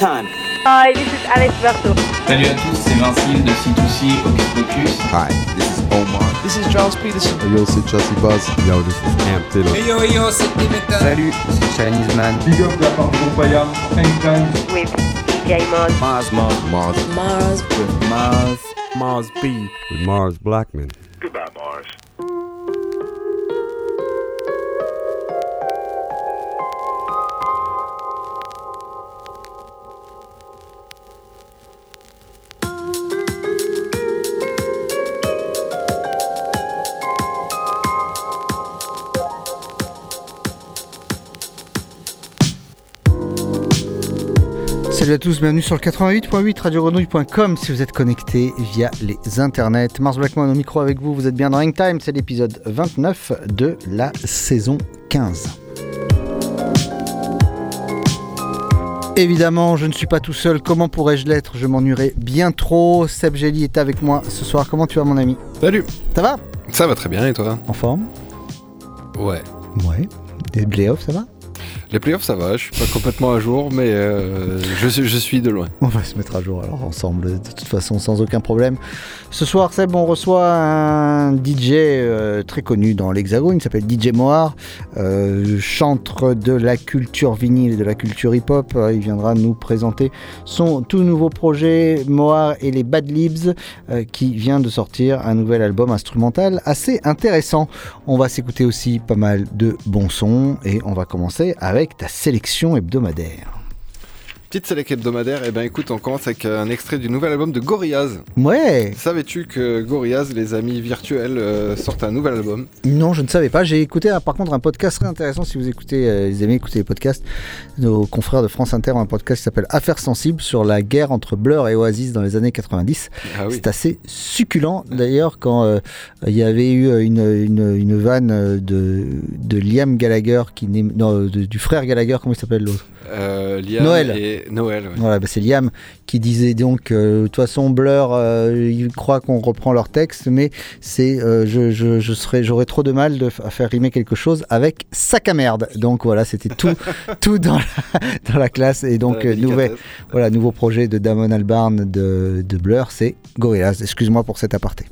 Time. Hi, this is Alex Berto. Salut à tous, c'est Vincile de C2C Hocus Pocus. Hi, this is Omar. This is Charles Peterson. Yo, c'est Chelsea Buzz. Yo, this is Cam Taylor. Hey yo, yo, c'est Dimitra. Salut, c'est Chinese Man. Big up la part de Groupaya. Anytime. With DJ Mars. Mars, Mars, Mars. Mars. With Mars. Mars B. With Mars Blackman. Salut à tous, bienvenue sur le 88.8 radiogrenouille.com si vous êtes connecté via les internets. Mars Blackman au micro avec vous, vous êtes bien dans Hangtime, c'est l'épisode 29 de la saison 15. Évidemment, je ne suis pas tout seul, comment pourrais-je l'être? Je m'ennuierais bien trop. Seb Gelli est avec moi ce soir, comment tu vas mon ami? Salut Ça va? Ça va très bien et toi? En forme? Ouais. Ouais. Les playoffs, ça va? Les playoffs ça va, je suis pas complètement à jour mais euh, je, suis, je suis de loin. On va se mettre à jour alors ensemble, de toute façon sans aucun problème. Ce soir, Seb, on reçoit un DJ euh, très connu dans l'Hexagone, il s'appelle DJ Moar, euh, chantre de la culture vinyle et de la culture hip-hop. Euh, il viendra nous présenter son tout nouveau projet, Moar et les Bad Libs, euh, qui vient de sortir un nouvel album instrumental assez intéressant. On va s'écouter aussi pas mal de bons sons et on va commencer avec ta sélection hebdomadaire. Petite sélection hebdomadaire, et ben écoute, on commence avec un extrait du nouvel album de Gorillaz. Ouais Savais-tu que Gorillaz, les amis virtuels, euh, sortent un nouvel album? Non, je ne savais pas. J'ai écouté ah, par contre un podcast très intéressant. Si vous écoutez, euh, écouter les podcasts, nos confrères de France Inter ont un podcast qui s'appelle Affaires sensibles sur la guerre entre Blur et Oasis dans les années 90. Ah oui. C'est assez succulent. D'ailleurs, quand euh, il y avait eu une, une, une vanne euh, de, de Liam Gallagher, qui non, de- du frère Gallagher, comment il s'appelle l'autre? Euh, Liam Noël. et Noël, ouais. Voilà, bah, c'est Liam qui disait donc, euh, de toute façon, Blur, euh, ils croient qu'on reprend leur texte, mais c'est, euh, je, je, je serais, j'aurais trop de mal de à faire rimer quelque chose avec sac à merde. Donc voilà, c'était tout, tout dans la, dans la classe. Et donc, euh, nouvel, voilà, nouveau projet de Damon Albarn de, de Blur, c'est Gorillaz. Excuse-moi pour cet aparté.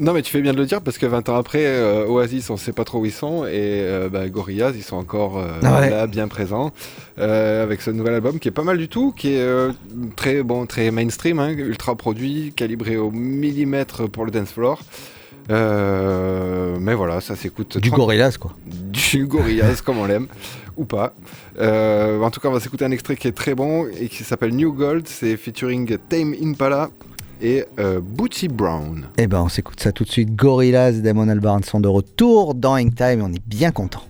Non mais tu fais bien de le dire parce que 20 ans après, euh, Oasis on sait pas trop où ils sont et euh, bah, Gorillaz ils sont encore euh, Ah ouais. là bien présents avec ce nouvel album qui est pas mal du tout, qui est très bon, très mainstream, hein, ultra produit, calibré au millimètre pour le dance floor. Euh, mais voilà, ça s'écoute. Du. Gorillaz, quoi. Du Gorillaz comme on l'aime ou pas. Euh, en tout cas, on va s'écouter un extrait qui est très bon et qui s'appelle New Gold. C'est featuring Tame Impala et euh, Bootsy Brown. Eh ben, on s'écoute ça tout de suite. Gorillaz et Damon Albarn sont de retour dans Hangtime et on est bien content.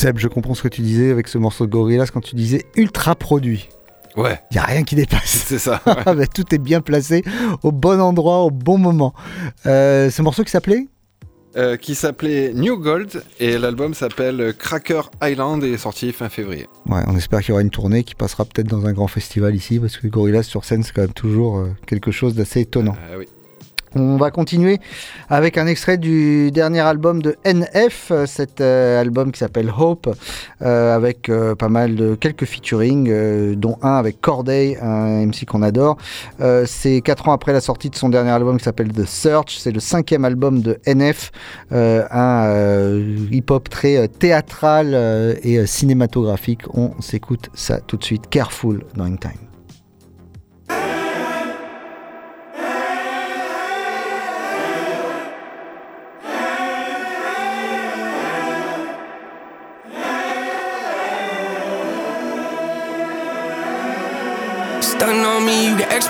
Seb, je comprends ce que tu disais avec ce morceau de Gorillaz quand tu disais ultra produit. Ouais. Il n'y a rien qui dépasse. C'est ça. Ah bah, tout est bien placé au bon endroit, au bon moment. Euh, ce morceau qui s'appelait Euh, qui s'appelait New Gold et l'album s'appelle Cracker Island et est sorti fin février. Ouais, on espère qu'il y aura une tournée qui passera peut-être dans un grand festival ici, parce que Gorillaz sur scène, c'est quand même toujours euh, quelque chose d'assez étonnant. Ah oui. On va continuer avec un extrait du dernier album de NF, cet euh, album qui s'appelle Hope, euh, avec euh, pas mal de quelques featuring, dont un avec Corday, un MC qu'on adore. C'est quatre ans après la sortie de son dernier album qui s'appelle The Search. C'est le cinquième album de NF, un hip-hop très théâtral et cinématographique. On s'écoute ça tout de suite. Careful dans Time.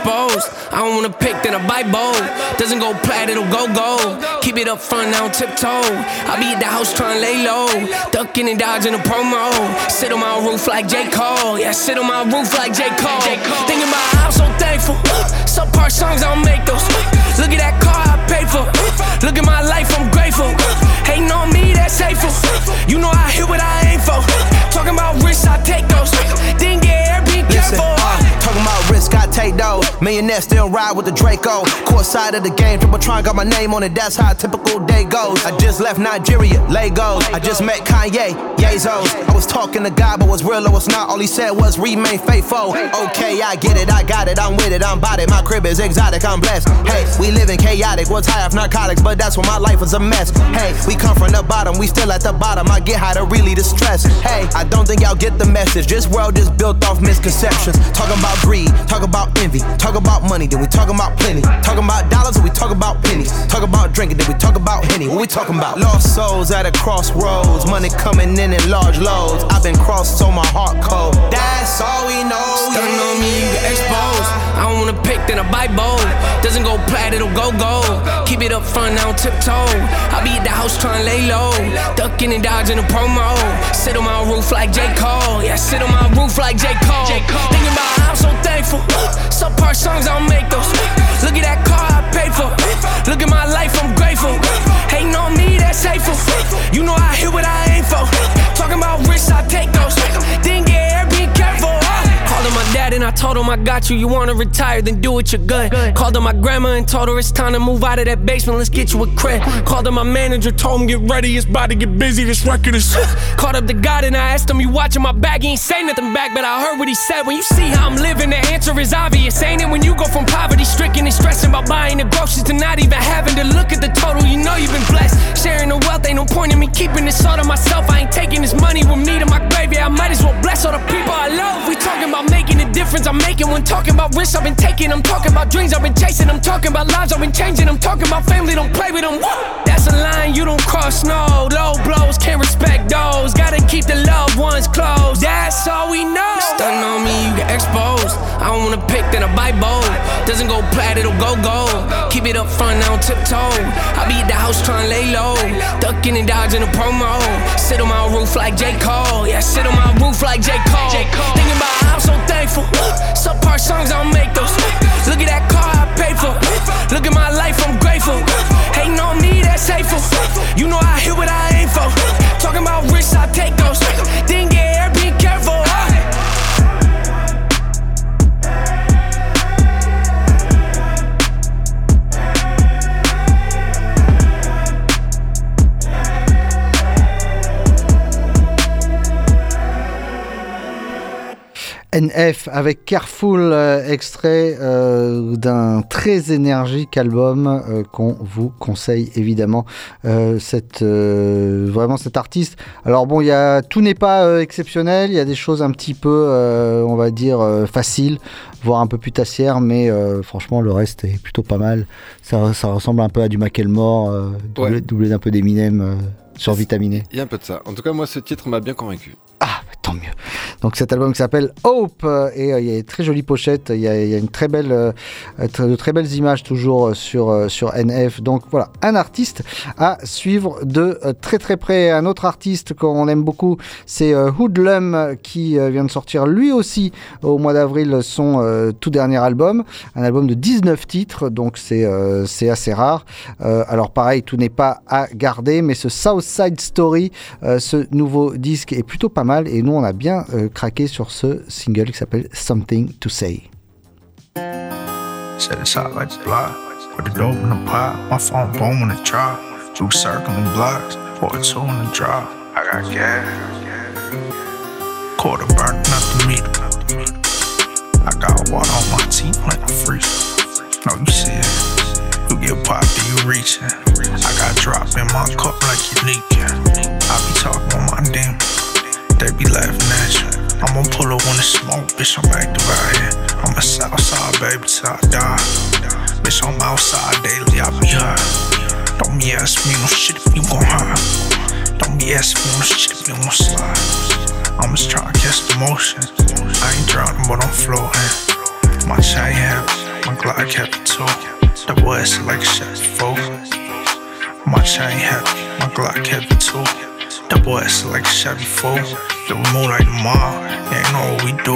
Exposed. I don't wanna pick, then I bite bold. Doesn't go plat, it'll go gold. Keep it up front, now tiptoe. I be at the house trying to lay low. Ducking and dodging a promo. Sit on my roof like J. Cole. Yeah, sit on my roof like J. Cole. Thinking about how I'm so thankful. Uh, Some part songs, I don't make those. Uh, look at that car I paid for. Uh, look at my life, I'm grateful. Hating on me, that's hateful. You know I hit what I aim for. Talking about risks, I take those. Didn't get take those. Millionaire still ride with the Draco. Court side of the game, triple tron got my name on it. That's how a typical day goes. I just left Nigeria, Lagos. I just met Kanye, Yazos. I was talking to God, but was real or was not. All he said was remain faithful. Okay, I get it, I got it, I'm with it, I'm about it. My crib is exotic, I'm blessed. Hey, we living chaotic, was high off narcotics, but that's when my life was a mess. Hey, we come from the bottom, we still at the bottom. I get how to really distress. Hey, I don't think y'all get the message. This world is built off misconceptions. Talking about greed, talk about envy, talk about money, then we talk about plenty. Talking about dollars, then we talk about pennies. Talk about drinking, then we talk about henny. What we talking about? Lost souls at a crossroads, money coming in in large loads. I've been crossed, so my heart cold. That's all we know. Stunning on me, you get exposed. I don't wanna pick, then I bite bold. Doesn't go plat, it'll go gold. Keep it up front, I don't tiptoe. I be at the house trying to lay low. Ducking and dodging a promo. Sit on my roof like J. Cole. Yeah, sit on my roof like J. Cole. Thinking about how I'm so thankful. Some part songs, I don't make those. Look at that car I paid for. Look at my life, I'm grateful. Hating on me, that's hateful. You know I hear what I aim for. Talking about risks, I take those. Didn't get air, be careful. Calling my dad and I told him I got you. You wanna retire, then do it, you're good. Called up my grandma and told her it's time to move out of that basement. Let's get you a crib. Called up my manager, told him get ready, it's about to get busy. This record is. Called up the God and I asked him, you watching my back? He ain't say nothing back, but I heard what he said. When you see how I'm living, the answer is obvious. Ain't it when you go from poverty stricken and stressing about buying the groceries to not even having to look at the total? You know you've been blessed. Sharing the wealth ain't no point in me keeping this all to myself. I ain't taking this money with me to my grave. Yeah, I might as well bless all the people I love. We talking about making a difference I'm making when talking about risks I've been taking. I'm talking about dreams I've been chasing. I'm talking about lives I've been changing. I'm talking about family, don't play with them. That's a line you don't cross, no. Low blows, can't respect those. Gotta keep the loved ones close. That's all we know. Stunning on me, you get exposed. I don't wanna pick, then I bite bold. Doesn't go plat, it'll go gold. Keep it up front, I don't tiptoe. I be at the house trying to lay low. Ducking and dodging a promo. Sit on my roof like J. Cole. Yeah, sit on my roof like J. Cole. Thinking about how I'm so thankful. Uh, Subpart songs, I don't make those. Uh, look at that car I paid for. Uh, look at my life, I'm grateful. Hating on me, that's hateful. You know I hit what I aim for. Talking about risks, I take those. Didn't get air, be careful. NF avec Careful, euh, extrait euh, d'un très énergique album euh, qu'on vous conseille évidemment. Cette, vraiment cet artiste. Alors bon, il y a, tout n'est pas exceptionnel, il y a des choses un petit peu, on va dire, faciles, voire un peu putassières, mais franchement le reste est plutôt pas mal. Ça, ça ressemble un peu à du Macklemore, doublé, Ouais. doublé d'un peu d'Eminem, survitaminé. Il y a un peu de ça. En tout cas, moi, ce titre m'a bien convaincu. Tant mieux. Donc cet album qui s'appelle Hope euh, et euh, il y a une très jolie pochette, il y a, une très belle, euh, de très belles images toujours sur, NF. Donc voilà, un artiste à suivre de très très près. Un autre artiste qu'on aime beaucoup, c'est Hoodlum qui vient de sortir lui aussi au mois d'avril son tout dernier album, un album de 19 titres, donc c'est assez rare. Alors pareil, tout n'est pas à garder, mais ce Southside Story, ce nouveau disque est plutôt pas mal et nous on a bien euh, craqué sur ce single qui s'appelle Something to Say. Set out like block. Put the dope in the pot. My phone boom in the drop. Two circling blocks. Pour two in the drop. I got gas. Quarter burnt, nothing meat. I got water on my teeth like a freezer. No, you see it. You get poppy, you reaching. I got drop in my cup like you leaking. I be talking with my demons. they be laughing at you. I'ma pull up on the smoke, bitch, I'm active out here. I'm a Southside baby till I die. Bitch, I'm outside daily, I be high. Don't be asking me no shit if you gon' hide. Don't be asking me no shit if you gon' slide. I'm just trying to catch the motion. I ain't drowning, but I'm floating. My chain happy, my Glock happy too. Double S like shit, fool. My chain happy, my Glock heavy too. Double S like Chevy 4 the moon like tomorrow. They ain't know what we do.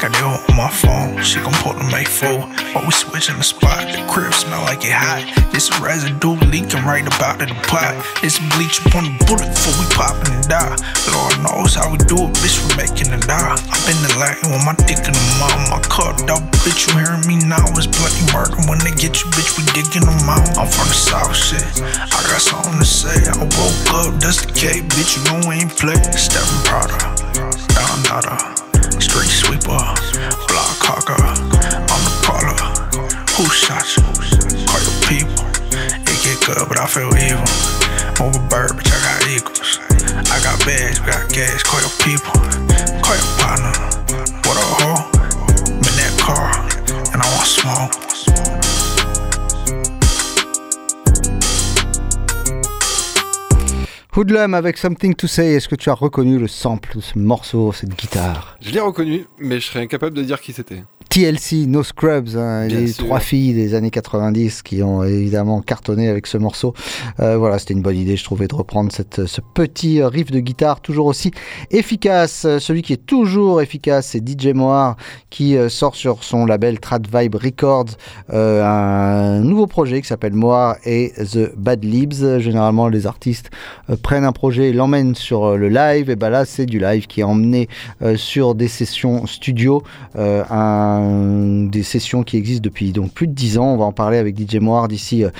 Got it on my phone. She gon' pull the make fool. Oh, we switching the spot, the crib smell like it hot. This residue leaking right about the pot. This bleach upon the bullet before we poppin' and die. Lord knows how we do it, bitch. We making it die. i been the light with my dick in the mouth. My cup up, bitch. You hearing me now? It's bloody murder. When they get you, bitch, we digging them out. I'm from the south, shit. I got something to say. I woke up, that's the cake, bitch. You know we ain't play. Steppin' Prada. Don Dada, street sweeper, block hawker, I'm the caller. Who shot you? Call your people. It get good, but I feel evil. Move a bird, bitch, I got eagles. I got bags, we got gas. Call your people. Call your partner. What a hoe. I'm in that car, and I want smoke. Hoodlum avec Something to Say, est-ce que tu as reconnu le sample de ce morceau, cette guitare? Je l'ai reconnu, mais je serais incapable de dire qui c'était. TLC, No Scrubs, hein, les sûr. trois filles des années 90 qui ont évidemment cartonné avec ce morceau. Euh, voilà, c'était une bonne idée, je trouvais, de reprendre cette, ce petit riff de guitare toujours aussi efficace. Celui qui est toujours efficace, c'est DJ Moir qui euh, sort sur son label Trad Vibe Records euh, un nouveau projet qui s'appelle Moir et The Bad Libs. Généralement, les artistes euh, prennent un projet et l'emmènent sur le live. Et ben là, c'est du live qui est emmené sur des sessions studio, des sessions qui existent depuis donc plus de 10 ans. On va en parler avec DJ Moir d'ici euh,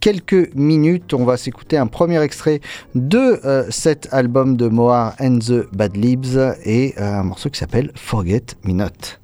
quelques minutes. On va s'écouter un premier extrait de euh, cet album de Moir and the Bad Libs et euh, un morceau qui s'appelle Forget Me Not.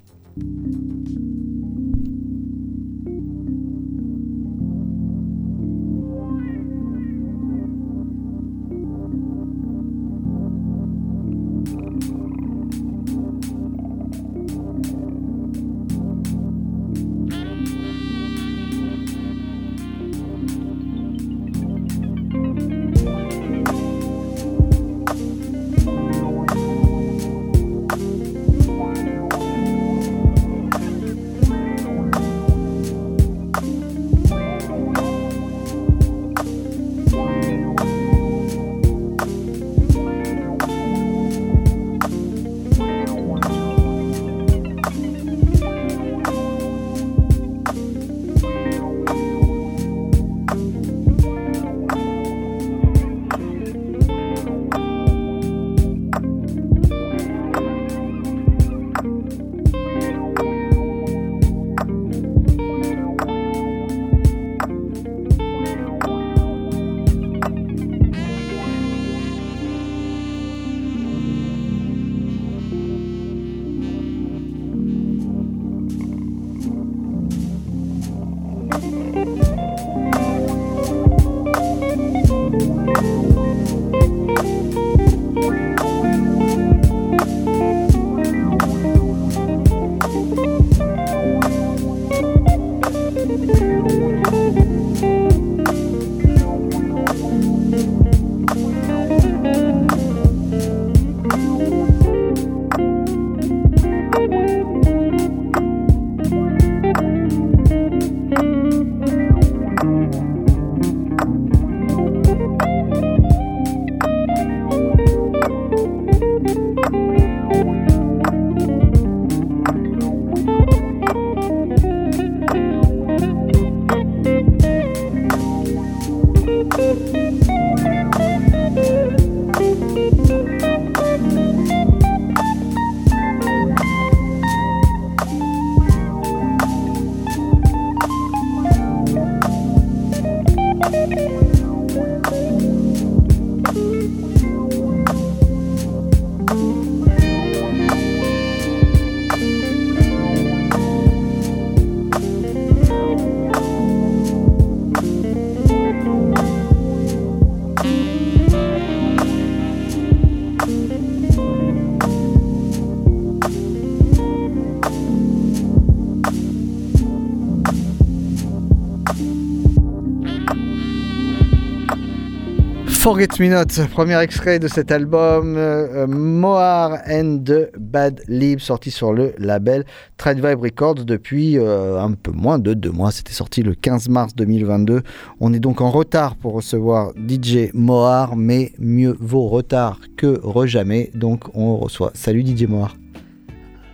Forget Me Not, premier extrait de cet album euh, Moar and the Bad Lib, sorti sur le label Trade Vibe Records depuis euh, un peu moins de deux mois. C'était sorti le 15 mars 2022. On est donc en retard pour recevoir DJ Moar, mais mieux vaut retard que rejamais. Donc on reçoit. Salut DJ Moar.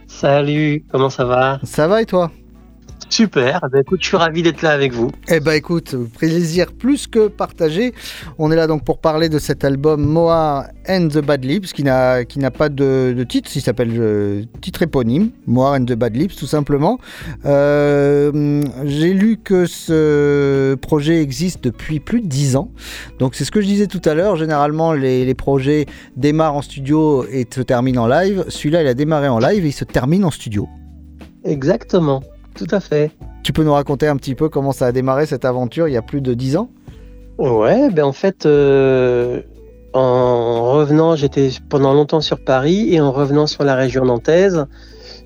Salut, comment ça va? Ça va et toi? Super, bah écoute, je suis ravi d'être là avec vous. Eh ben écoute, plaisir plus que partagé. On est là donc pour parler de cet album Moa and the Bad Lips qui n'a qui n'a pas de, de titre, il s'appelle euh, titre éponyme, Moa and the Bad Lips tout simplement. Euh, J'ai lu que ce projet existe depuis plus de 10 ans. Donc c'est ce que je disais tout à l'heure, généralement les, les projets démarrent en studio et se terminent en live. Celui-là il a démarré en live et il se termine en studio. Exactement, tout à fait. Tu peux nous raconter un petit peu comment ça a démarré cette aventure il y a plus de 10 ans? Ouais, ben en fait, euh, en revenant, j'étais pendant longtemps sur Paris et en revenant sur la région nantaise,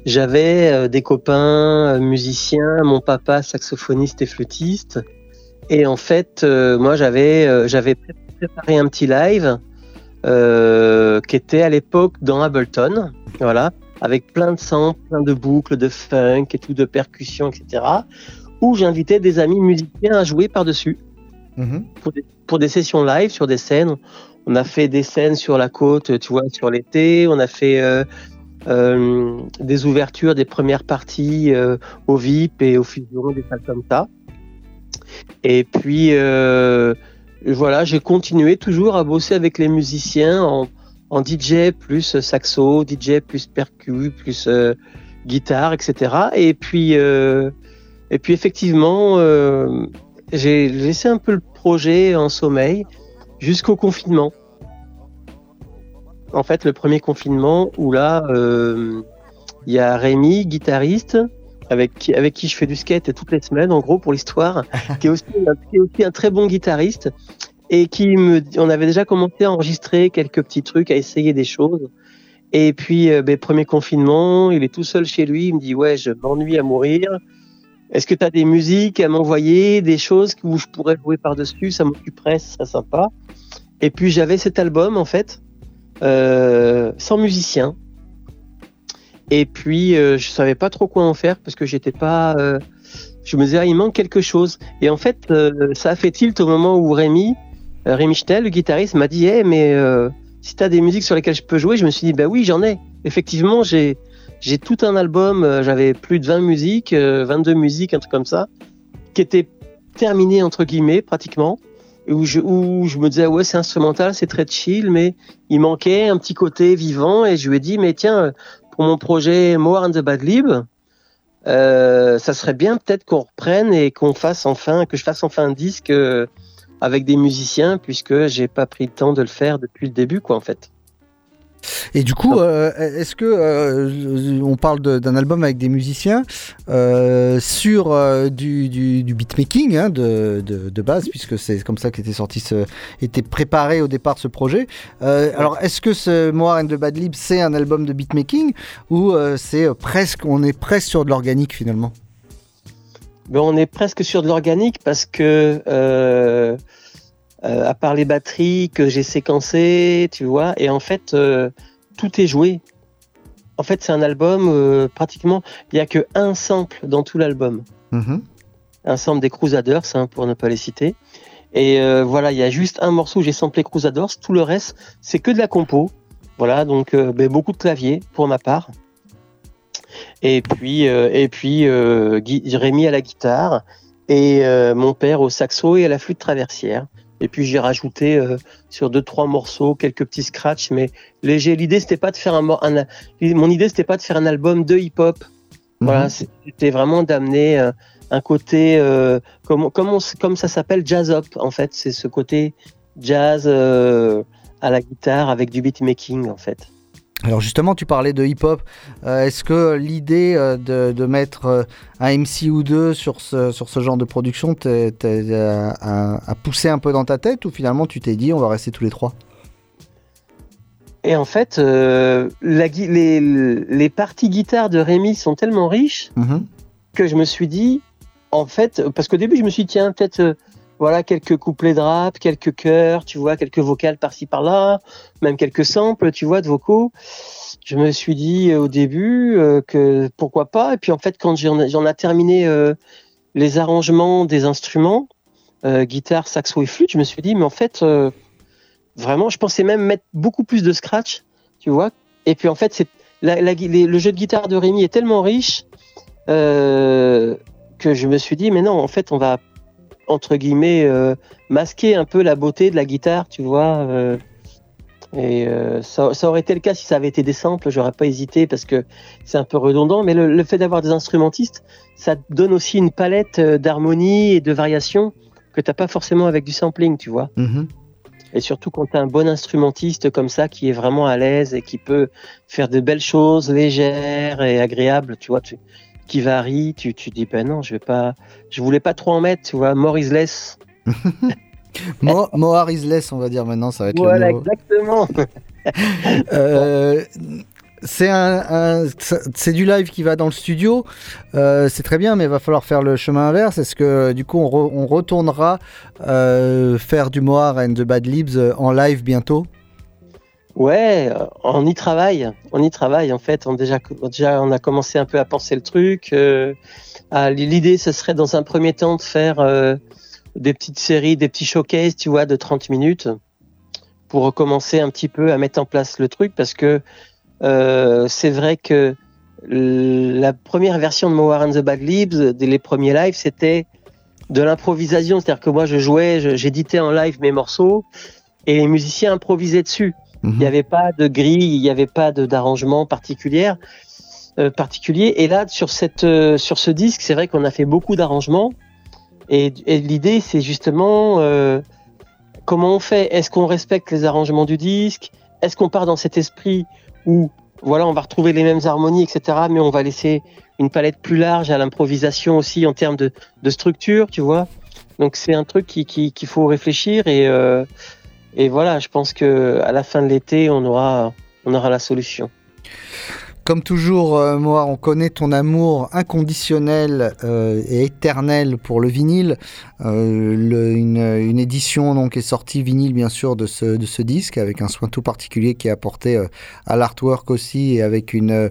j'avais euh, des copains euh, musiciens, mon papa saxophoniste et flûtiste. Et en fait, moi, j'avais j'avais pré- préparé un petit live qui était à l'époque dans Ableton. Voilà. Avec plein de samples, plein de boucles, de funk et tout, de percussions, etc. Où j'invitais des amis musiciens à jouer par-dessus Mhm. pour des, pour des sessions live sur des scènes. On a fait des scènes sur la côte, tu vois, sur l'été. On a fait euh, euh, des ouvertures des premières parties euh, au VIP et au Fusion, des salles comme ça. Et puis, euh, voilà, j'ai continué toujours à bosser avec les musiciens en, en DJ plus saxo, DJ plus percu, plus euh, guitare, etc. Et puis, euh, et puis effectivement, euh, j'ai laissé un peu le projet en sommeil jusqu'au confinement. En fait, le premier confinement où là, euh, il y a Rémi, guitariste, avec qui, avec qui je fais du skate toutes les semaines, en gros, pour l'histoire, qui est aussi un très bon guitariste et qui me, on avait déjà commencé à enregistrer quelques petits trucs, à essayer des choses. Et puis, euh, ben, premier confinement, il est tout seul chez lui, il me dit, ouais, je m'ennuie à mourir. Est-ce que tu as des musiques à m'envoyer, des choses où je pourrais jouer par-dessus? Ça m'occuperait, ce serait sympa. Et puis j'avais cet album en fait, euh, sans musicien. Et puis euh, je savais pas trop quoi en faire parce que j'étais pas. euh, je me disais, ah, il manque quelque chose. Et en fait, euh, ça a fait tilt au moment où Rémi, Rémi Chtel, le guitariste, m'a dit, hey, mais euh, si tu as des musiques sur lesquelles je peux jouer, je me suis dit, bah oui, j'en ai. Effectivement, j'ai tout un album, euh, j'avais plus de 20 musiques, euh, 22 musiques, un truc comme ça, qui était terminé entre guillemets pratiquement, où je, où je me disais ouais c'est instrumental, c'est très chill, mais il manquait un petit côté vivant, et je lui ai dit mais tiens euh, pour mon projet More and the Bad Lib, euh, ça serait bien peut-être qu'on reprenne et qu'on fasse enfin, que je fasse enfin un disque euh, avec des musiciens, puisque j'ai pas pris le temps de le faire depuis le début quoi en fait. Et du coup, euh, est-ce que euh, on parle d'un album avec des musiciens euh, sur euh, du, du- du beatmaking hein, de, de- de base, puisque c'est comme ça qu'était sorti, ce, était préparé au départ ce projet. Euh, alors, est-ce que ce Moire and the Bad Lib c'est un album de beatmaking ou euh, c'est euh, presque, on est presque sur de l'organique finalement? Ben, on est presque sur de l'organique parce que, euh, euh, à part les batteries que j'ai séquencées, tu vois, et en fait, euh, tout est joué. En fait, c'est un album, pratiquement, il n'y a que un sample dans tout l'album. Mhm. Un sample des Crusaders, hein, pour ne pas les citer. Et voilà, il y a juste un morceau où j'ai samplé Crusaders, tout le reste, c'est que de la compo. Voilà, donc ben, beaucoup de clavier pour ma part. Et puis, euh, et puis euh, Rémi à la guitare et euh, mon père au saxo et à la flûte traversière. Et puis j'ai rajouté euh, sur deux trois morceaux quelques petits scratchs, mais léger. L'idée c'était pas de faire un, mon idée c'était pas de faire un album de hip-hop. Voilà, Mhm. c'était vraiment d'amener euh, un côté euh, comme comme, on s- comme ça s'appelle jazz up en fait. C'est ce côté jazz à la guitare avec du beatmaking en fait. Alors justement, tu parlais de hip-hop. Euh, Est-ce que l'idée euh, de, de mettre euh, un MC ou deux sur ce, sur ce genre de production a, poussé un peu dans ta tête ou finalement tu t'es dit on va rester tous les trois? Et en fait, euh, la les, les parties guitare de Rémi sont tellement riches Mhm. que je me suis dit, en fait, parce qu'au début, je me suis dit, tiens, peut-être, voilà, quelques couplets de rap, quelques chœurs, tu vois, quelques vocales par-ci par-là, même quelques samples, tu vois, de vocaux. Je me suis dit euh, au début euh, que pourquoi pas. Et puis en fait, quand j'en ai, terminé euh, les arrangements des instruments, guitare, saxo et flûte, je me suis dit, mais en fait, vraiment, je pensais même mettre beaucoup plus de scratch, tu vois. Et puis en fait, c'est le jeu de guitare de Rémi est tellement riche que je me suis dit, mais non, en fait, on va entre guillemets euh, masquer un peu la beauté de la guitare, tu vois. euh, et euh, ça, ça aurait été le cas si ça avait été des samples, j'aurais pas hésité parce que c'est un peu redondant. Mais le, le fait d'avoir des instrumentistes, ça donne aussi une palette d'harmonie et de variations que t'as pas forcément avec du sampling, tu vois. Mhm. Et surtout quand tu as un bon instrumentiste comme ça qui est vraiment à l'aise et qui peut faire de belles choses légères et agréables, tu vois, tu- qui varient, tu, tu dis ben non, je vais pas, je voulais pas trop en mettre, tu vois, more is less. Mo- is less, on va dire maintenant, ça va être Voilà, le mot. exactement. Euh, c'est un, un- c'est du live qui va dans le studio, Euh, c'est très bien, mais il va falloir faire le chemin inverse. Est-ce que du coup on, re- on retournera euh, faire du Mohar and the Bad Libs en live bientôt? Ouais, euh, on y travaille. On y travaille en fait. On déjà, déjà, on a commencé un peu à penser le truc. Euh, L'idée, ce serait dans un premier temps de faire euh, des petites séries, des petits showcases, tu vois, de 30 minutes, pour commencer un petit peu à mettre en place le truc, parce que euh, c'est vrai que la première version de Mowar and the Bad dès les premiers lives, c'était de l'improvisation. C'est-à-dire que moi, je jouais, j'éditais en live mes morceaux et les musiciens improvisaient dessus. Il n'y avait pas de grille, il n'y avait pas d'arrangement particulier, euh, particulier. Et là, sur, cette, euh, sur ce disque, c'est vrai qu'on a fait beaucoup d'arrangements. Et, l'idée, c'est justement euh, comment on fait? Est-ce qu'on respecte les arrangements du disque? Est-ce qu'on part dans cet esprit où voilà, on va retrouver les mêmes harmonies, etc. Mais on va laisser une palette plus large à l'improvisation aussi en termes de, de structure, tu vois? Donc c'est un truc qui- qui- qu'il faut réfléchir et, et voilà, je pense que à la fin de l'été, on aura, on aura la solution. Comme toujours, euh, Moa, on connaît ton amour inconditionnel euh, et éternel pour le vinyle. Euh, une, édition donc est sortie vinyle bien sûr de ce, de ce disque avec un soin tout particulier qui est apporté à l'artwork aussi et avec une,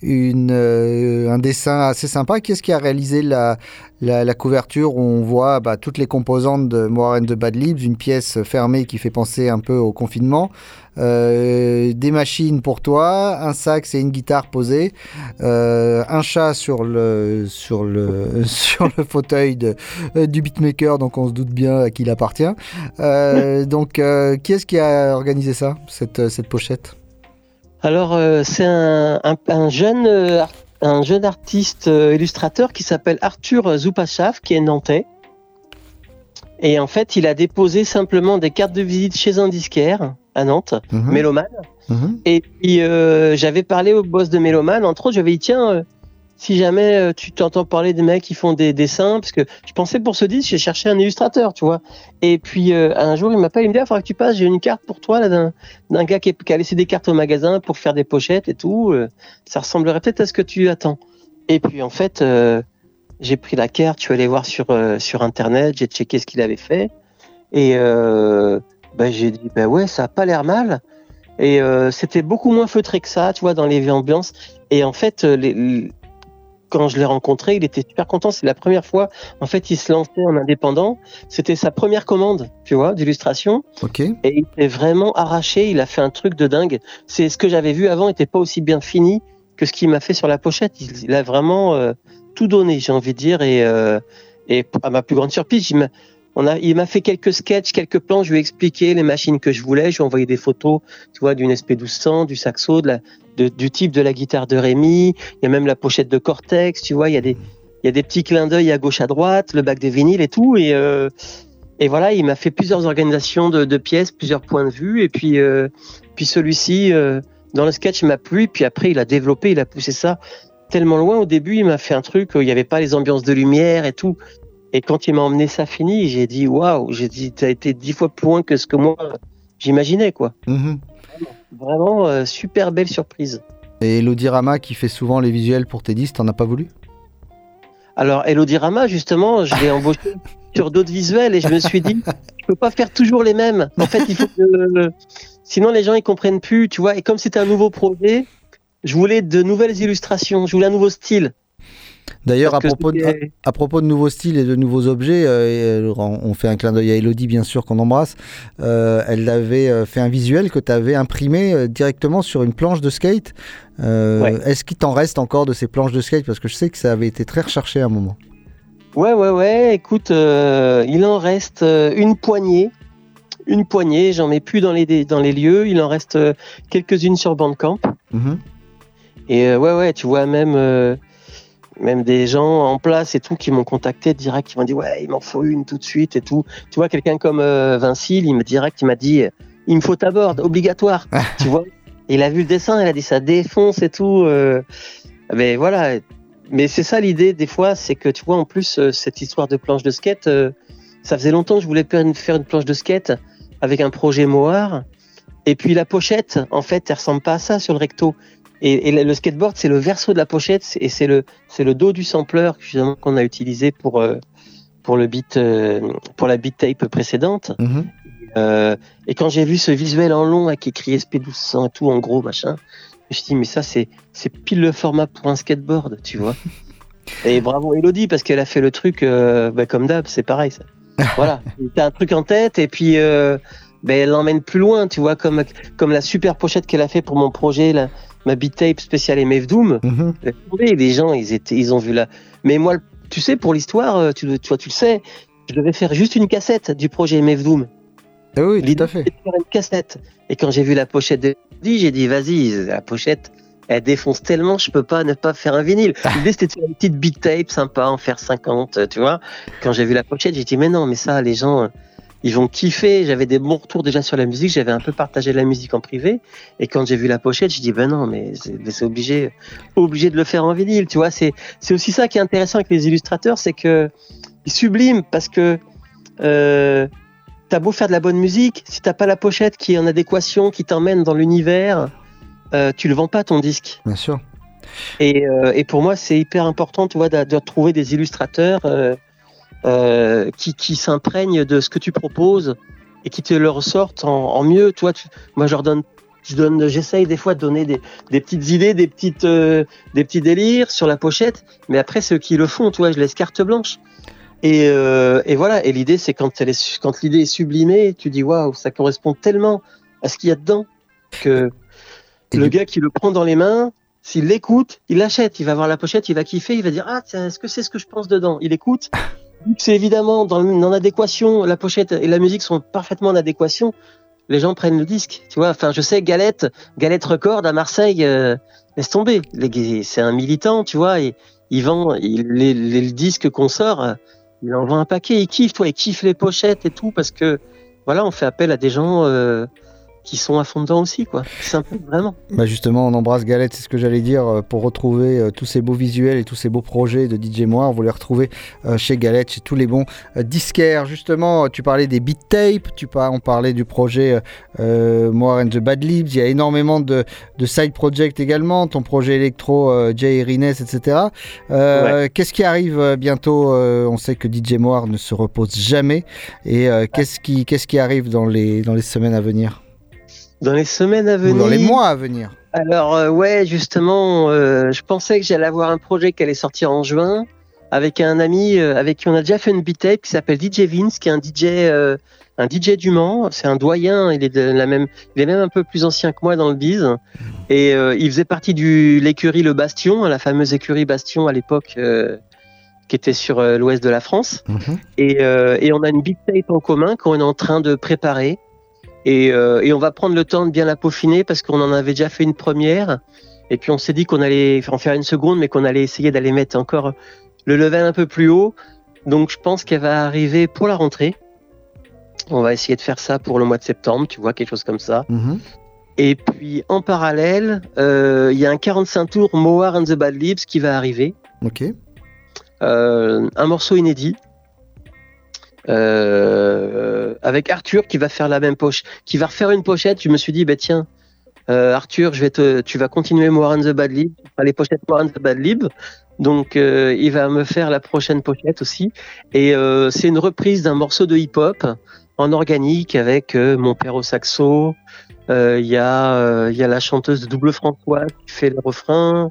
une, un dessin assez sympa. Qui est-ce qui a réalisé la, la, couverture où on voit bah, toutes les composantes de and the Bad Leaves, une pièce fermée qui fait penser un peu au confinement. Euh, des machines pour toi, un sax et une guitare posée, euh, un chat sur le sur le sur le fauteuil de, euh, du beatmaker, donc on se doute bien à qui il appartient. Euh, donc qui est-ce qui a organisé ça, cette cette pochette? Alors c'est un, un, un jeune un jeune artiste euh, illustrateur qui s'appelle Arthur Zoupachav, qui est nantais. Et en fait, il a déposé simplement des cartes de visite chez un disquaire à Nantes, Mhm. Méloman. Et puis euh, j'avais parlé au boss de Méloman, entre autres, j'avais dit tiens, euh, si jamais euh, tu t'entends parler des mecs qui font des dessins, parce que je pensais pour ce disque, j'ai cherché un illustrateur, tu vois. Et puis euh, un jour, il m'appelle, il me dit, il faudra que tu passes, j'ai une carte pour toi là d'un gars qui, a laissé des cartes au magasin pour faire des pochettes et tout. euh, ça ressemblerait peut-être à ce que tu attends. Et puis en fait, j'ai pris la carte, je suis allé voir sur sur internet, j'ai checké ce qu'il avait fait, et ben, j'ai dit ben ouais, ça a pas l'air mal. Et c'était beaucoup moins feutré que ça, tu vois, dans les ambiances. Et en fait, les- quand je l'ai rencontré, il était super content. C'est la première fois, en fait, il se lançait en indépendant. C'était sa première commande, tu vois, d'illustration. Ok. Et il s'est vraiment arraché. Il a fait un truc de dingue. C'est ce que j'avais vu avant, n'était pas aussi bien fini que ce qu'il m'a fait sur la pochette. Il, il a vraiment euh, tout donné, j'ai envie de dire. Et, euh, et à ma plus grande surprise, il m'a on il m'a fait quelques sketchs, quelques plans. Je lui ai expliqué les machines que je voulais. Je lui ai envoyé des photos, tu vois, d'une SP1200, du saxo, de de- du type de la guitare de Rémi. Il y a même la pochette de Cortex, tu vois. Il y a des, petits clins d'œil à gauche, à droite, le bac des vinyles et tout. Et, euh, et voilà, il m'a fait plusieurs organisations de, de pièces, plusieurs points de vue. Et puis, euh, celui-ci, euh, dans le sketch, m'a plu. Puis après, il a développé, il a poussé ça tellement loin. Au début, il m'a fait un truc où il n'y avait pas les ambiances de lumière et tout. Et quand il m'a emmené ça fini, j'ai dit waouh, j'ai dit t'as été dix fois plus loin que ce que moi j'imaginais quoi. Mhm. Vraiment euh, super belle surprise. Et Elodie Rama qui fait souvent les visuels pour tes disques, t'en as pas voulu? Alors Elodie Rama justement, je l'ai embauché sur d'autres visuels et je me suis dit je peux pas faire toujours les mêmes. En fait, il faut que sinon les gens ils comprennent plus, tu vois. Et comme c'était un nouveau projet, je voulais de nouvelles illustrations, je voulais un nouveau style. D'ailleurs, à propos, de, à, c'était- à propos de nouveaux styles et de nouveaux objets, euh, et, euh, on fait un clin d'œil à Elodie, bien sûr, qu'on embrasse. Euh, elle avait fait un visuel que tu avais imprimé directement sur une planche de skate. Euh, Ouais. Est-ce qu'il t'en reste encore de ces planches de skate? Parce que je sais que ça avait été très recherché à un moment. Ouais, ouais, ouais. Écoute, il en reste une poignée. Une poignée. J'en mets plus dans les, dans les lieux. Il en reste quelques-unes sur Bandcamp. Mhm. Et euh, ouais, ouais, tu vois, même, même des gens en place et tout qui m'ont contacté direct, qui m'ont dit, ouais, il m'en faut une tout de suite et tout. Tu vois, quelqu'un comme euh, Vinci, il me direct, il m'a dit, il me faut ta board, obligatoire. tu vois, Et il a vu le dessin, il a dit, ça défonce et tout. euh. mais voilà. Mais c'est ça l'idée, des fois, c'est que tu vois, en plus, euh, cette histoire de planche de skate, euh, ça faisait longtemps que je voulais faire une, faire une planche de skate avec un projet Moar. Et puis la pochette, en fait, elle ressemble pas à ça sur le recto. Et, et le- skateboard, c'est le verso de la pochette, et c'est le, c'est le dos du sampler justement qu'on a utilisé pour euh, pour le beat, euh, pour la beat tape précédente. Mhm. euh, et quand j'ai vu ce visuel en long avec écrit SP1200 et tout en gros machin, je me suis dit mais ça c'est c'est pile le format pour un skateboard, tu vois. et bravo Elodie parce qu'elle a fait le truc euh, bah, comme d'hab, c'est pareil ça. Voilà, t'as un truc en tête et puis euh, ben, elle l'emmène plus loin, tu vois, comme comme la super pochette qu'elle a fait pour mon projet, là, ma beat tape spéciale MF Doom. Tomber, Les gens, ils étaient, ils ont vu là. Mais moi, tu sais, pour l'histoire, euh, tu, tu vois, tu le sais, je devais faire juste une cassette du projet MF Doom. Ah oui, tout à fait. Faire une cassette. Et quand j'ai vu la pochette de j'ai dit, vas-y, la pochette, elle défonce tellement, je peux pas ne pas faire un vinyle. L'idée, c'était de faire une petite beat tape sympa, en faire 50, euh, tu vois. Quand j'ai vu la pochette, j'ai dit, mais non, mais ça, les gens, euh, ils vont kiffer. J'avais des bons retours déjà sur la musique, j'avais un peu partagé la musique en privé. Et quand j'ai vu la pochette, j'ai dit, ben non, mais c'est obligé, obligé de le faire en vinyle, tu vois. C'est c'est aussi ça qui est intéressant avec les illustrateurs, c'est que ils subliment parce que euh, t'as beau faire de la bonne musique, si t'as pas la pochette qui est en adéquation, qui t'emmène dans l'univers, euh, tu le vends pas ton disque. Bien sûr. Et, euh, et pour moi, c'est hyper important, tu vois, de, de trouver des illustrateurs euh, qui, qui s'imprègnent de ce que tu proposes et qui te le ressortent en, en mieux. Toi, tu, moi, je leur donne, je donne, j'essaye des fois de donner des, des petites idées, des petites, euh, des petits délires sur la pochette. Mais après, ceux qui le font, tu vois, je laisse carte blanche. Et, euh, et voilà. Et l'idée, c'est quand elle est, su- quand l'idée est sublimée, tu dis waouh, ça correspond tellement à ce qu'il y a dedans que le gars qui le prend dans les mains, s'il l'écoute, il l'achète, il va voir la pochette, il va kiffer, il va dire ah est-ce que c'est ce que je pense dedans? Il écoute. C'est évidemment dans, en adéquation, la pochette et la musique sont parfaitement en adéquation. Les gens prennent le disque, tu vois. Enfin, je sais, Galette, Galette Record à Marseille, euh, laisse tomber. C'est un militant, tu vois. Et il vend il- les, les disques qu'on sort, euh, il en vend un paquet. Il kiffe, toi, il kiffe les pochettes et tout parce que voilà, on fait appel à des gens euh, qui sont à fond dedans aussi, quoi. Peu vraiment. Bah justement, on embrasse Galette, c'est ce que j'allais dire, euh, pour retrouver euh, tous ces beaux visuels et tous ces beaux projets de DJ Moire. Vous les retrouvez euh, chez Galette, chez tous les bons disquaires. Justement, tu parlais des beat tapes, tu par- on parlait du projet euh, Moire and the Bad Libs. Il y a énormément de, de side projects également, ton projet électro, euh, Jay Rines, etc. Euh, Qu'est-ce qui arrive bientôt On sait que DJ Moire ne se repose jamais. Et qu'est-ce qui, qui arrive dans les, dans les semaines à venir? Dans les semaines à venir. Ou dans les mois à venir Alors euh, ouais, justement, euh, je pensais que j'allais avoir un projet qui allait sortir en juin avec un ami euh, avec qui on a déjà fait une beat tape qui s'appelle DJ Vince, qui est un DJ euh, un DJ du Mans. C'est un doyen. Il est de la même, il est même un peu plus ancien que moi dans le biz. Et il faisait partie du l'écurie Le Bastion, la fameuse écurie Bastion à l'époque. qui était sur l'ouest de la France. Et, euh, et on a une big tape en commun qu'on est en train de préparer. Et, euh, et on va prendre le temps de bien la peaufiner parce qu'on en avait déjà fait une première. Et puis on s'est dit qu'on allait en faire une seconde, mais qu'on allait essayer d'aller mettre encore le level un peu plus haut. Donc je pense qu'elle va arriver pour la rentrée. On va essayer de faire ça pour le mois de septembre, tu vois, quelque chose comme ça. Et puis en parallèle, euh, il y a un 45 tours Moar and the Bad Lips qui va arriver. Ok. Euh, un morceau inédit. Euh, avec Arthur qui va faire la même poche, qui va refaire une pochette. Je me suis dit, bah tiens, euh, Arthur, je vais te, tu vas continuer Moran the Bad Lib, enfin, les pochettes Moran the Bad Lib. Donc, euh, il va me faire la prochaine pochette aussi. Et euh, c'est une reprise d'un morceau de hip-hop en organique avec euh, mon père au saxo. Il y a, euh, il y a la chanteuse de Double François qui fait le refrain.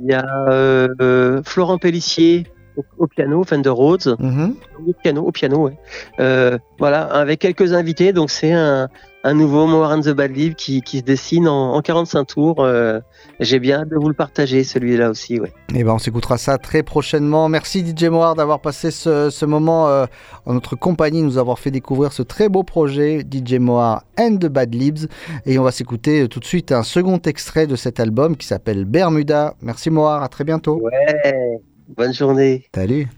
Il y a Florent Pellissier au, au piano, Fender Rhodes, au piano, au piano, ouais. Euh, voilà, avec quelques invités. Donc c'est un, un nouveau More and the Bad Live qui, qui se dessine en, en 45 tours. Euh, J'ai bien hâte de vous le partager, celui-là aussi, ouais. Et ben on s'écoutera ça très prochainement. Merci DJ Moir d'avoir passé ce, ce moment euh, en notre compagnie, nous avoir fait découvrir ce très beau projet DJ Moir and the Bad Libs. Et on va s'écouter tout de suite un second extrait de cet album qui s'appelle Bermuda. Merci Moir, à très bientôt. Ouais, bonne journée. Salut.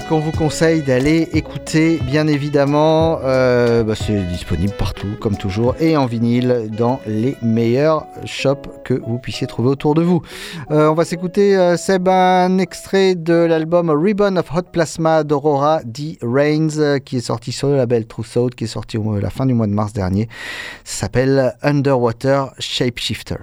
Qu'on vous conseille d'aller écouter bien évidemment. Euh, bah, c'est disponible partout comme toujours et en vinyle dans les meilleurs shops que vous puissiez trouver autour de vous. Euh, on va s'écouter euh, Seb un extrait de l'album Ribbon of Hot Plasma d'Aurora D. Reigns euh, qui est sorti sur le label True Soul qui est sorti mois- la fin du mois de mars dernier. Ça s'appelle Underwater Shapeshifter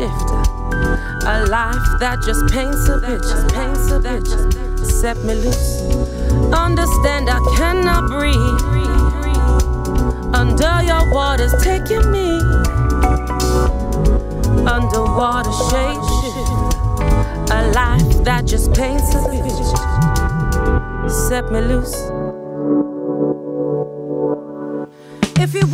A life that just paints a picture, paints a picture. Set me loose. Understand I cannot breathe. Under your waters taking me. Underwater shapeshifter. A life that just paints a picture. Set me loose. If you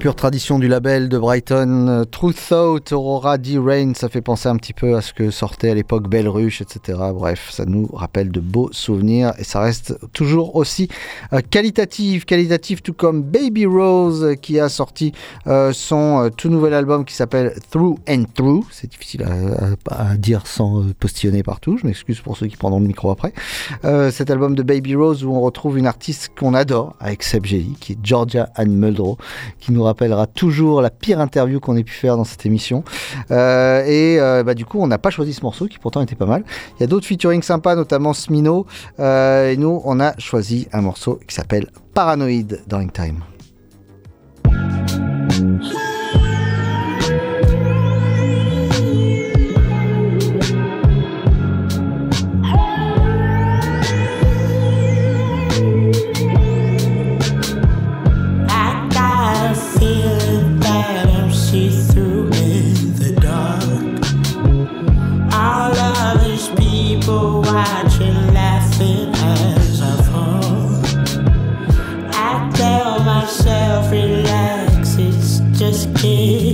Pure tradition du label de Brighton, euh, True Thought, Aurora D. Rain, ça fait penser un petit peu à ce que sortait à l'époque Belle Ruche, etc. Bref, ça nous rappelle de beaux souvenirs et ça reste toujours aussi euh, qualitatif. Qualitatif tout comme Baby Rose euh, qui a sorti son tout nouvel album qui s'appelle Through and Through. C'est difficile à, dire sans postillonner partout. Je m'excuse pour ceux qui prendront le micro après. Cet album de Baby Rose où on retrouve une artiste qu'on adore avec Seb Gelli, qui est Georgia Ann Muldrow, qui nous rappellera toujours la pire interview qu'on ait pu faire dans cette émission. Euh, et euh, bah, du coup, on n'a pas choisi ce morceau qui pourtant était pas mal. Il y a d'autres featuring sympas, notamment Smino. Euh, et nous, on a choisi un morceau qui s'appelle Paranoid dans Time. Mm-hmm.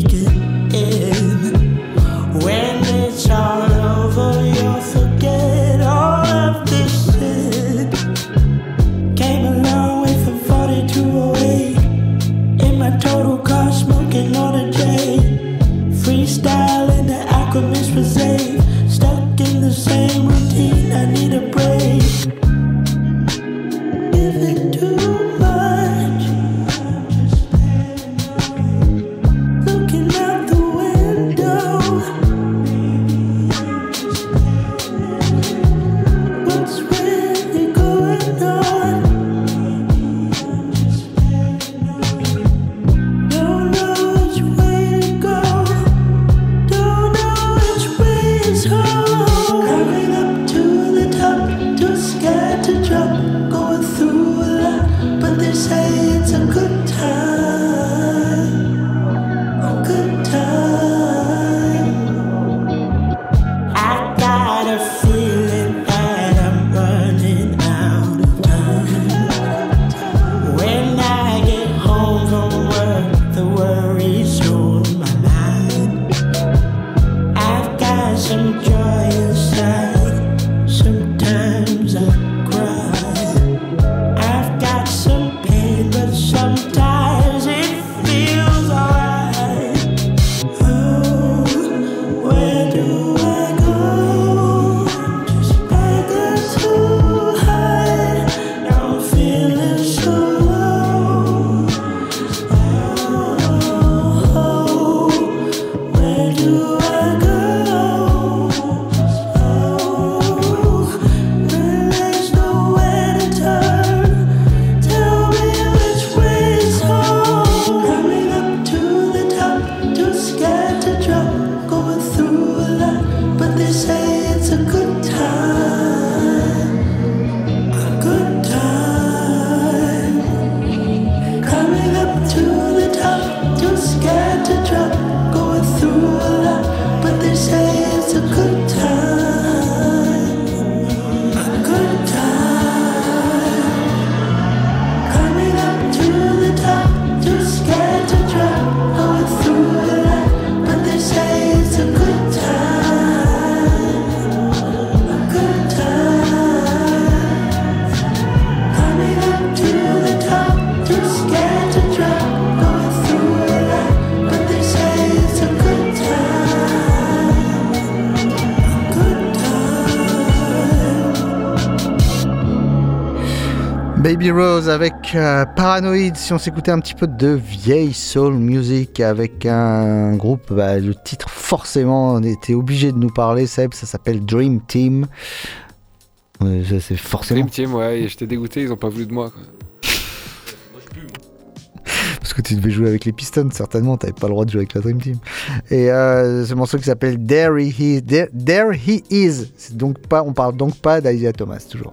Baby Rose avec euh, Paranoid, si on s'écoutait un petit peu de vieille soul music avec un groupe, bah, le titre forcément on était obligé de nous parler, Seb, ça s'appelle Dream Team. C'est forcément Dream Team, ouais, j'étais dégoûté, ils ont pas voulu de moi. Quoi. parce que tu devais jouer avec les Pistons, certainement, t'avais pas le droit de jouer avec la Dream Team. Et euh, ce morceau qui s'appelle There He Is, There, There He Is. Donc pas, on parle donc pas d'Isaiah Thomas toujours.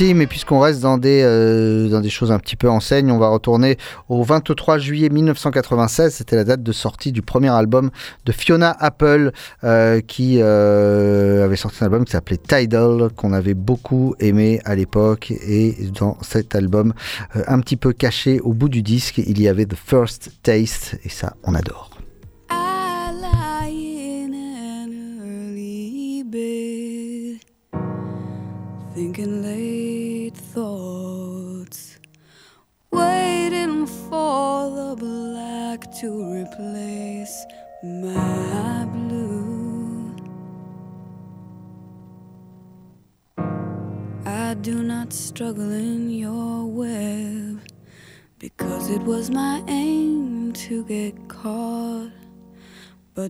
Team. Et puisqu'on reste dans des, euh, dans des choses un petit peu enseignes, on va retourner au 23 juillet 1996. C'était la date de sortie du premier album de Fiona Apple euh, qui euh, avait sorti un album qui s'appelait Tidal, qu'on avait beaucoup aimé à l'époque. Et dans cet album, un petit peu caché au bout du disque, il y avait The First Taste. Et ça, on adore.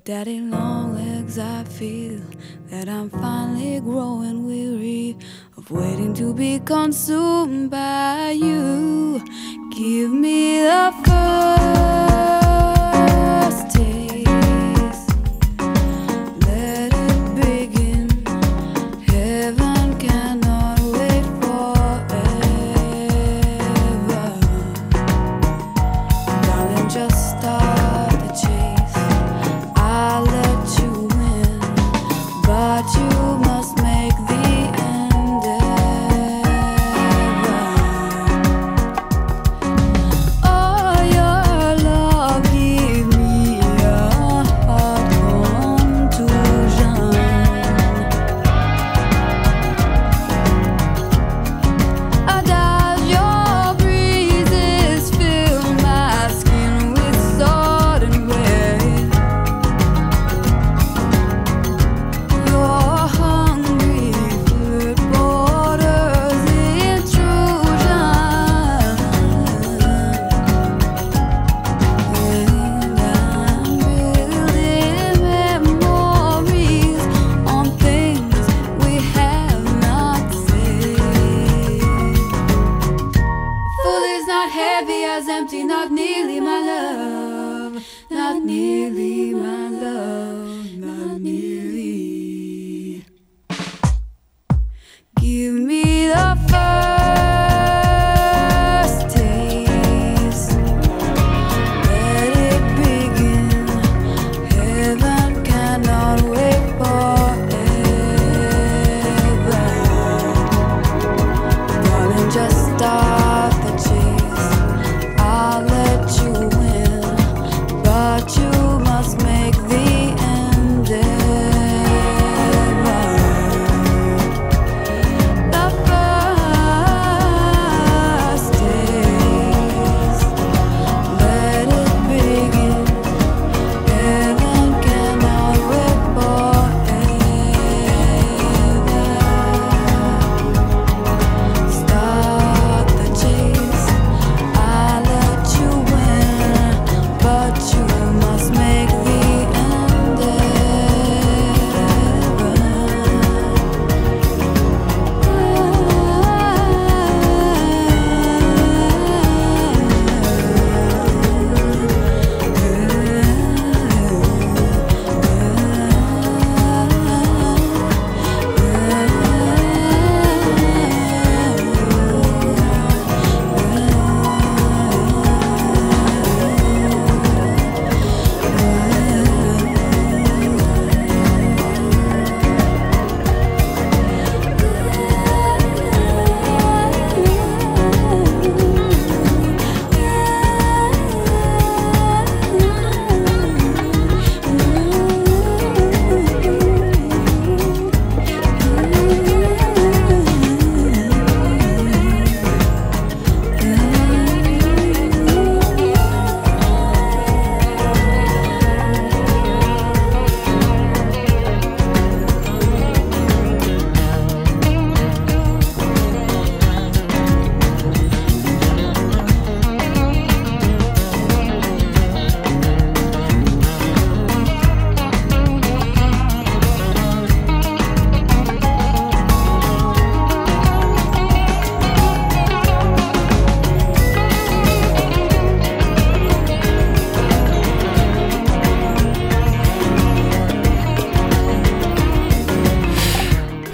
Daddy long legs, I feel that I'm finally growing weary of waiting to be consumed by you. Give me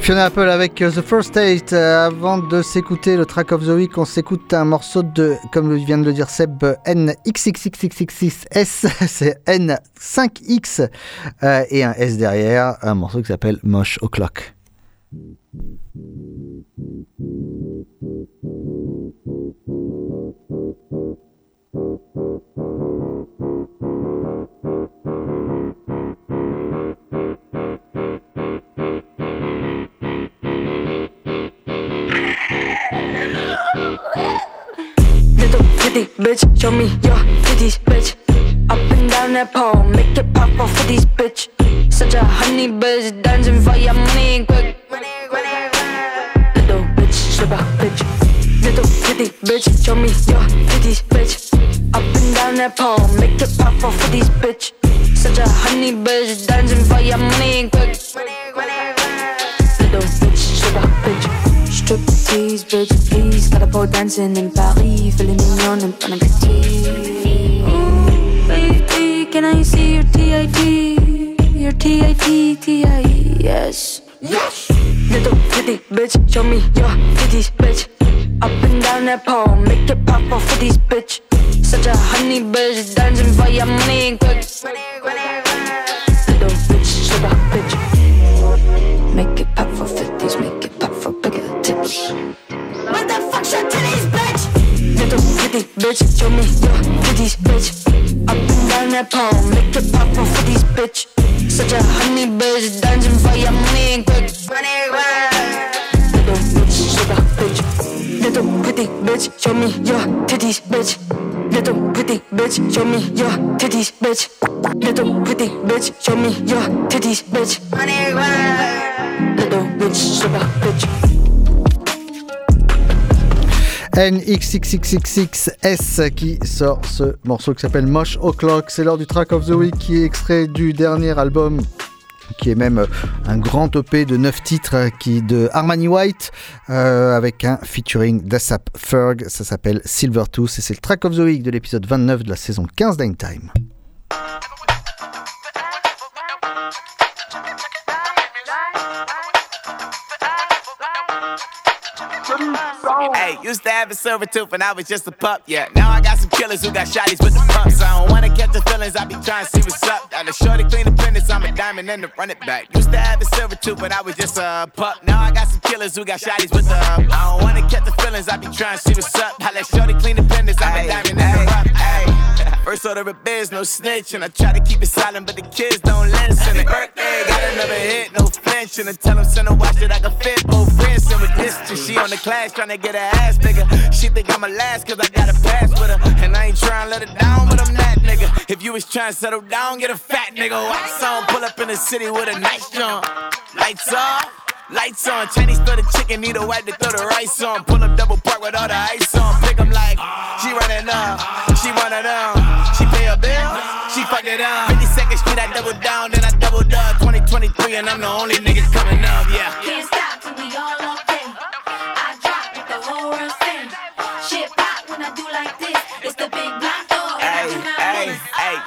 Fiona Apple avec euh, The First Date. Euh, avant de s'écouter le track of the week, on s'écoute un morceau de, comme vient de le dire Seb, NXXXXXS, c'est N5X euh, et un S derrière, un morceau qui s'appelle Mosh O'Clock. Little pretty bitch, show me your titties, bitch. Up and down that pole, make it pop off for these bitch. Such a honey bitch, dancing for your money quick. Little bitch, sugar bitch. Little pretty bitch, show me your titties, bitch. Up and down that pole, make it pop off for these bitch. Such a honey bitch, dancing for your money quick. Tease, bitch, please. Got a pole dancing in Paris, feeling mignon and bon appetit. Ooh, baby, can I see your TID? Your TID, T-I-E-S. Yes. Yes! Little pretty bitch, show me your titties, bitch. Up and down that pole, make it pop off for these bitch. Such a honey bitch, dancing for your money quick. Bitch? Little pretty bitch, show me your titties, bitch. Up and down that pole, make it pop for 50s, bitch. Such a honey bitch, dancing for your money quick. Money, Little bitch, sugar bitch. Little pretty bitch, show me your titties, bitch. Little pretty bitch, show me your titties, bitch. Little pretty bitch, show me your titties, bitch. Money, Little bitch, sugar bitch. NXXXXS qui sort ce morceau qui s'appelle Mosh O'Clock. C'est l'heure du track of the week qui est extrait du dernier album qui est même euh, un grand EP de 9 titres euh, qui de Armani White euh, avec un featuring d'Asap Ferg. Ça s'appelle Silver Tooth et c'est le track of the week de l'épisode 29 de la saison 15 d'Hangtime. Hey, used to have a silver tooth and I was just a pup, yeah. Now I got some killers who got shotties with the pumps. I don't wanna catch the feelings, I be trying to see what's up. Got a shorty clean the pendants, I'm a diamond and to run it back. Used to have a silver tooth, but I was just a pup. Now I got some killers who got shotties with the I don't wanna catch the feelings, I be trying to see what's up. I let shorty clean the pendants, I'm a diamond and to run it First order of biz, no snitch, and I try to keep it silent, but the kids don't listen. The birthday, got another hit, no flinch, and I tell them send a watch that I can fit both wrists. And with distance, she on the class trying to get her ass bigger. She think I'm a last cause I got a pass with her, and I ain't trying to let her down, but I'm that nigga. If you was trying to settle down, get a fat nigga. Wax on, pull up in the city with a nice jump. Lights off. Lights on, Chinese throw the chicken, need a wipe to throw the rice on. Pull up double park with all the ice on. Pick 'em like, she running up, she one of them. She pay a bill, she fuck it up. 52nd Street, I double down, then I doubled up. 2023, and I'm the only nigga coming up, yeah. Can't stop till we all okay. I drop it, the whole world sing. Shit pop when I do like this. It's the big black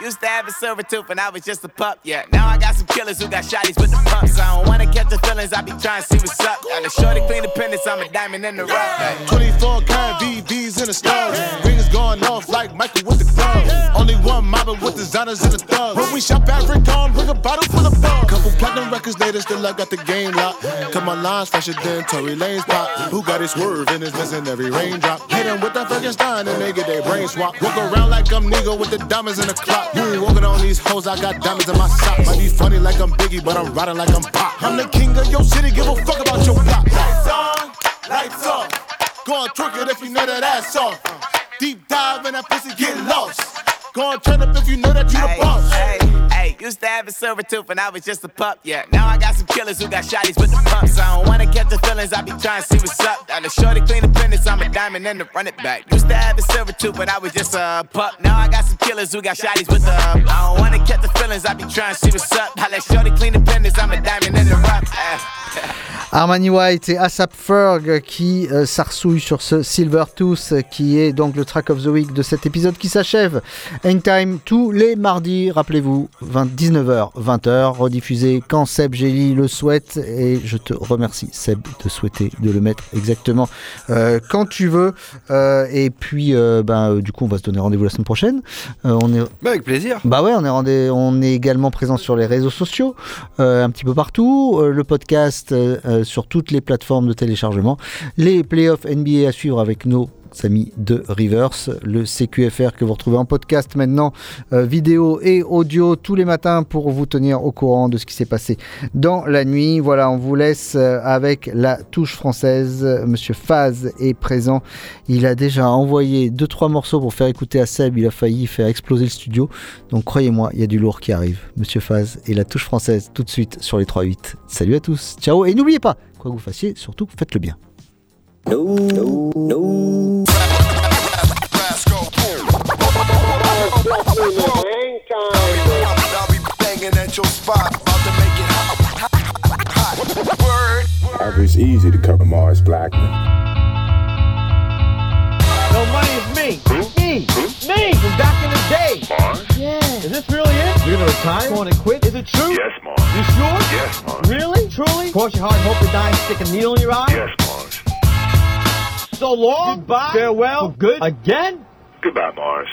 used to have a silver tooth and I was just a pup, yeah. Now I got some killers who got shotties with the pumps. I don't wanna catch the feelings, I be trying to see what's up. Got a shorty clean the pendants, I'm a diamond in the rough. Hey. 24 karat VVs in the stars. Rings going off like Michael with the clubs. Only one mobbing with designers in the thugs. When we shop at Rick on, bring a bottle full of bug. Couple platinum records later, still I got the game locked. Cut my lines fresher than Tory Lane's pop. Who got his swerve and is missing every raindrop. Hit him with that Frankenstein and they get their brain swap. Walk around like I'm Nego with the diamonds in the clock. You ain't walking on these hoes, I got diamonds in my sock. Might be funny like I'm Biggie, but I'm riding like I'm Pop. I'm the king of your city, give a fuck about your block. Lights on, lights off. Go on, twerk it if you know that ass off. Deep dive in that pussy, get lost. Go on, turn up if you know that you the boss. Hey, hey, used to have a silver tooth and I was just a pup, yeah. Now I got some killers who got shotties with the pumps. I don't wanna catch the feelings, I be trying to see what's up. Got a shorty clean the pendants, I'm a diamond and to run it back. Used to have a silver tooth, but I was just a pup. Now I got some killers who got shotties with the I don't wanna catch the feelings, I be trying to see what's up. I let shorty clean the pendants, I'm a diamond in the rough. eh. Armani White et Asap Ferg qui euh, s'arsouillent sur ce Silver Tooth qui est donc le track of the week de cet épisode qui s'achève. Hangtime tous les mardis, rappelez-vous, 19h, 20h, rediffusé quand Seb Gély le souhaite et je te remercie Seb de souhaiter de le mettre exactement euh, quand tu veux. Euh, et puis, euh, ben, du coup, on va se donner rendez-vous la semaine prochaine. On est... Bah, avec plaisir. Bah ouais, on est, on est également présent sur les réseaux sociaux, un petit peu partout. Le podcast euh, sur toutes les plateformes de téléchargement. Les playoffs NBA à suivre avec nos amis de Rivers, le CQFR que vous retrouvez en podcast maintenant, euh, vidéo et audio tous les matins pour vous tenir au courant de ce qui s'est passé dans la nuit. Voilà, on vous laisse euh, avec la touche française. Monsieur Faz est présent. Il a déjà envoyé deux trois morceaux pour faire écouter à Seb. Il a failli faire exploser le studio. Donc croyez-moi, il y a du lourd qui arrive. Monsieur Faz et la touche française tout de suite sur les 3-8. Salut à tous. Ciao et n'oubliez pas, quoi que vous fassiez, surtout faites-le bien. No, no, no. It's easy to cover Mars Blackman. No money is me. Me. Me from back in the day. Mars? Yeah. Is this really it? You're gonna retire? Going to quit? Is it true? Yes, Mars. You sure? Yes, Mars. Really? Truly? Cross your heart and hope to die and stick a needle in your eye? Yes, Mars. So long. Goodbye. Farewell. Good. Again? Goodbye, Mars.